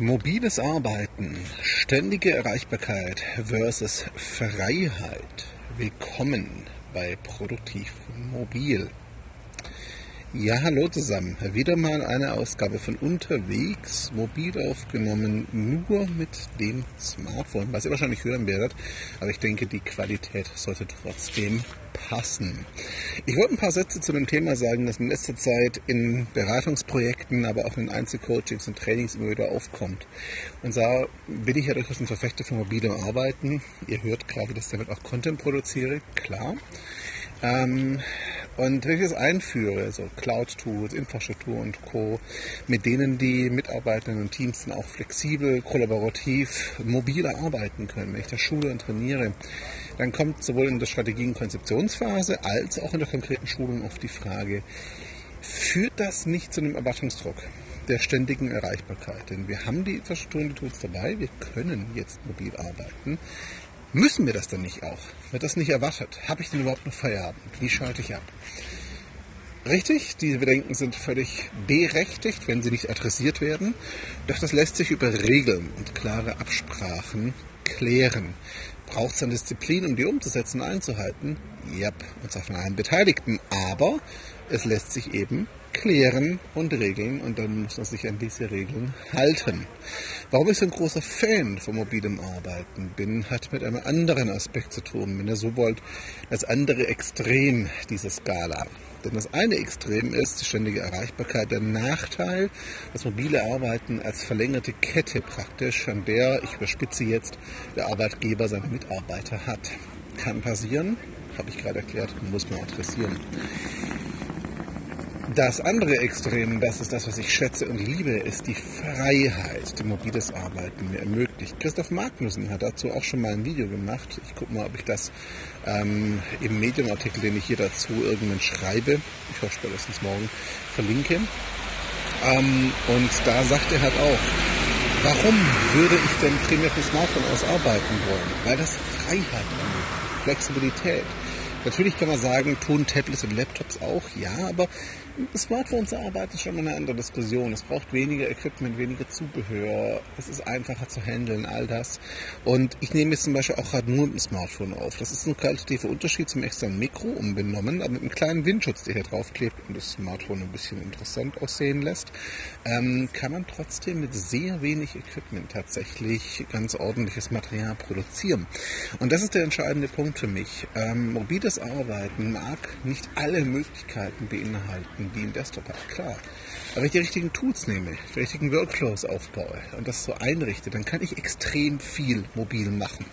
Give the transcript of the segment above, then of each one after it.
Mobiles Arbeiten, ständige Erreichbarkeit versus Freiheit. Willkommen bei Produktiv Mobil. Ja, hallo zusammen. Wieder mal eine Ausgabe von unterwegs, mobil aufgenommen, nur mit dem Smartphone, was ihr wahrscheinlich hören werdet, aber ich denke, die Qualität sollte trotzdem passen. Ich wollte ein paar Sätze zu dem Thema sagen, das in letzter Zeit in Beratungsprojekten, aber auch in Einzelcoachings und Trainings immer wieder aufkommt. Und zwar bin ich ja durchaus ein Verfechter von mobilem Arbeiten. Ihr hört gerade, dass ich damit auch Content produziere, klar. Ähm, und wenn ich das einführe, so Cloud-Tools, Infrastruktur und Co., mit denen die Mitarbeitenden und Teams dann auch flexibel, kollaborativ, mobiler arbeiten können, wenn ich das schule und trainiere, dann kommt sowohl in der Strategie- und Konzeptionsphase als auch in der konkreten Schulung oft die Frage, führt das nicht zu einem Erwartungsdruck? der ständigen Erreichbarkeit. Denn wir haben die Infrastruktur und die Tools dabei, wir können jetzt mobil arbeiten. Müssen wir das dann nicht auch? Wird das nicht erwartet? Habe ich denn überhaupt noch Feierabend? Wie schalte ich ab? Richtig, diese Bedenken sind völlig berechtigt, wenn sie nicht adressiert werden. Doch das lässt sich über Regeln und klare Absprachen klären. Braucht es dann Disziplin, um die umzusetzen und einzuhalten? Ja, und zwar von allen Beteiligten. Aber es lässt sich eben klären und regeln und dann muss man sich an diese Regeln halten. Warum ich so ein großer Fan von mobilem Arbeiten bin, hat mit einem anderen Aspekt zu tun, wenn ihr so wollt, das andere Extrem dieser Skala. Denn das eine Extrem ist die ständige Erreichbarkeit, der Nachteil, das mobile Arbeiten als verlängerte Kette praktisch, an der, ich überspitze jetzt, der Arbeitgeber seine Mitarbeiter hat. Kann passieren, habe ich gerade erklärt, muss man adressieren. Das andere Extrem, das ist das, was ich schätze und liebe, ist die Freiheit, die mobiles Arbeiten mir ermöglicht. Christoph Magnussen hat dazu auch schon mal ein Video gemacht. Ich gucke mal, ob ich das ähm, im Medienartikel, den ich hier dazu irgendwann schreibe, ich hoffe spätestens morgen, verlinke. Ähm, und da sagt er halt auch, warum würde ich denn primär vom Smartphone aus arbeiten wollen? Weil das Freiheit ermöglicht, Flexibilität. Natürlich kann man sagen, tun Tablets und Laptops auch, ja, aber Smartphones arbeiten ist schon mal eine andere Diskussion. Es braucht weniger Equipment, weniger Zubehör. Es ist einfacher zu handeln, all das. Und ich nehme jetzt zum Beispiel auch gerade nur mit dem Smartphone auf. Das ist ein qualitativer Unterschied zum externen Mikro umbenommen, aber mit einem kleinen Windschutz, der hier draufklebt und das Smartphone ein bisschen interessant aussehen lässt, ähm, kann man trotzdem mit sehr wenig Equipment tatsächlich ganz ordentliches Material produzieren. Und das ist der entscheidende Punkt für mich. Ähm, mobiles Arbeiten mag nicht alle Möglichkeiten beinhalten wie im Desktop hat, klar. Aber wenn ich die richtigen Tools nehme, die richtigen Workflows aufbaue und das so einrichte, dann kann ich extrem viel mobil machen.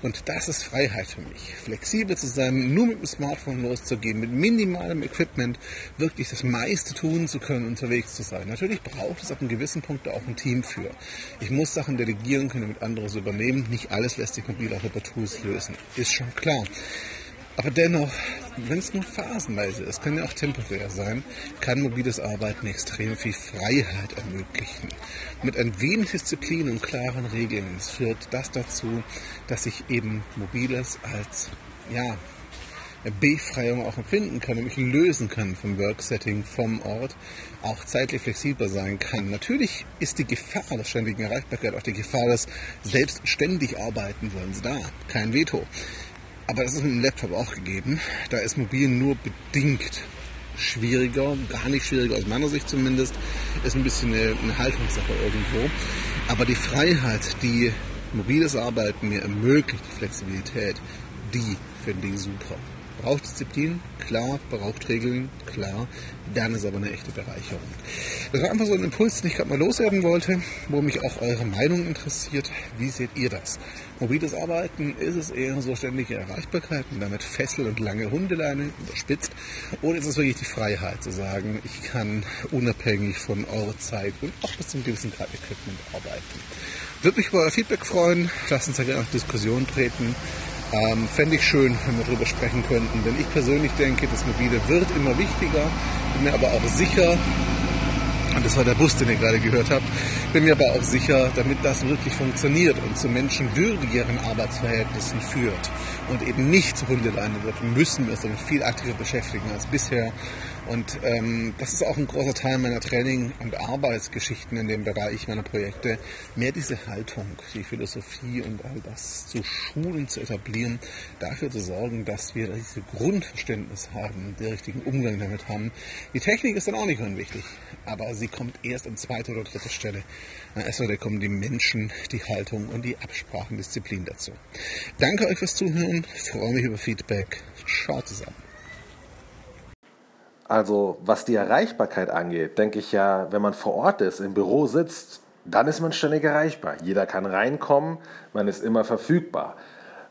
Und das ist Freiheit für mich. Flexibel zu sein, nur mit dem Smartphone loszugehen, mit minimalem Equipment wirklich das meiste tun zu können, unterwegs zu sein. Natürlich braucht es ab einem gewissen Punkt auch ein Team für. Ich muss Sachen delegieren können, damit andere es übernehmen. Nicht alles lässt sich mobil auch über Tools lösen. Ist schon klar. Aber dennoch, wenn es nur phasenweise ist, kann ja auch temporär sein, kann mobiles Arbeiten extrem viel Freiheit ermöglichen. Mit ein wenig Disziplin und klaren Regeln führt das dazu, dass ich eben mobiles als ja, Befreiung auch empfinden kann und mich lösen kann vom Worksetting, vom Ort, auch zeitlich flexibler sein kann. Natürlich ist die Gefahr der ständigen Erreichbarkeit, auch die Gefahr des selbstständig arbeiten wollens da. Kein Veto. Aber das ist mit dem Laptop auch gegeben. Da ist mobil nur bedingt schwieriger, gar nicht schwieriger aus meiner Sicht zumindest. Ist ein bisschen eine, eine Haltungssache irgendwo. Aber die Freiheit, die mobiles Arbeiten mir ermöglicht, die Flexibilität, die finde ich super. Braucht Disziplin? Klar. Braucht Regeln? Klar. Dann ist aber eine echte Bereicherung. Das war einfach so ein Impuls, den ich gerade mal loswerden wollte, wo mich auch eure Meinung interessiert. Wie seht ihr das? Mobiles Arbeiten, ist es eher so ständige Erreichbarkeit und damit Fessel und lange Hundeleine überspitzt? Oder ist es wirklich die Freiheit zu sagen, ich kann unabhängig von eurer Zeit und auch bis zum gewissen Grad Equipment arbeiten? Würde mich über euer Feedback freuen. Lasst uns da gerne auf Diskussion treten. Ähm, Fände ich schön, wenn wir darüber sprechen könnten, denn ich persönlich denke, das Mobile wird immer wichtiger, bin mir aber auch sicher, und das war der Bus, den ihr gerade gehört habt, bin mir aber auch sicher, damit das wirklich funktioniert und zu menschenwürdigeren Arbeitsverhältnissen führt und eben nicht zu Hundeleine wird, müssen wir uns damit viel aktiver beschäftigen als bisher Und ähm, das ist auch ein großer Teil meiner Training- und Arbeitsgeschichten in dem Bereich meiner Projekte. Mehr diese Haltung, die Philosophie und all das zu schulen, zu etablieren, dafür zu sorgen, dass wir dieses Grundverständnis haben, den richtigen Umgang damit haben. Die Technik ist dann auch nicht unwichtig, aber sie kommt erst an zweiter oder dritter Stelle. An erster Stelle kommen die Menschen, die Haltung und die Absprachendisziplin dazu. Danke euch fürs Zuhören, freue mich über Feedback. Schaut an. Also was die Erreichbarkeit angeht, denke ich ja, wenn man vor Ort ist, im Büro sitzt, dann ist man ständig erreichbar. Jeder kann reinkommen, man ist immer verfügbar.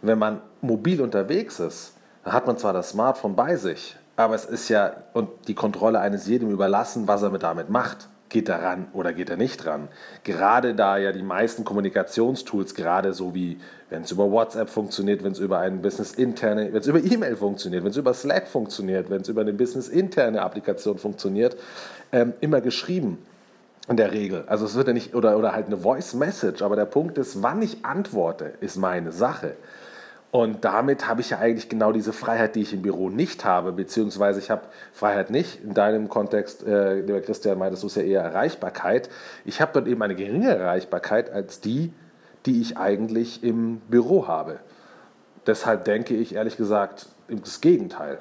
Wenn man mobil unterwegs ist, dann hat man zwar das Smartphone bei sich, aber es ist ja und die Kontrolle eines jedem überlassen, was er damit macht geht er ran oder geht er nicht ran. Gerade da ja die meisten Kommunikationstools, gerade so wie wenn es über WhatsApp funktioniert, wenn es über ein Business interne, wenn es über E-Mail funktioniert, wenn es über Slack funktioniert, wenn es über eine Business interne Applikation funktioniert, ähm, immer geschrieben in der Regel. Also es wird ja nicht oder oder halt eine Voice Message, aber der Punkt ist, wann ich antworte, ist meine Sache. Und damit habe ich ja eigentlich genau diese Freiheit, die ich im Büro nicht habe, beziehungsweise ich habe Freiheit nicht. In deinem Kontext, äh, lieber Christian, meintest du es ja eher Erreichbarkeit. Ich habe dort eben eine geringere Erreichbarkeit als die, die ich eigentlich im Büro habe. Deshalb denke ich ehrlich gesagt das Gegenteil.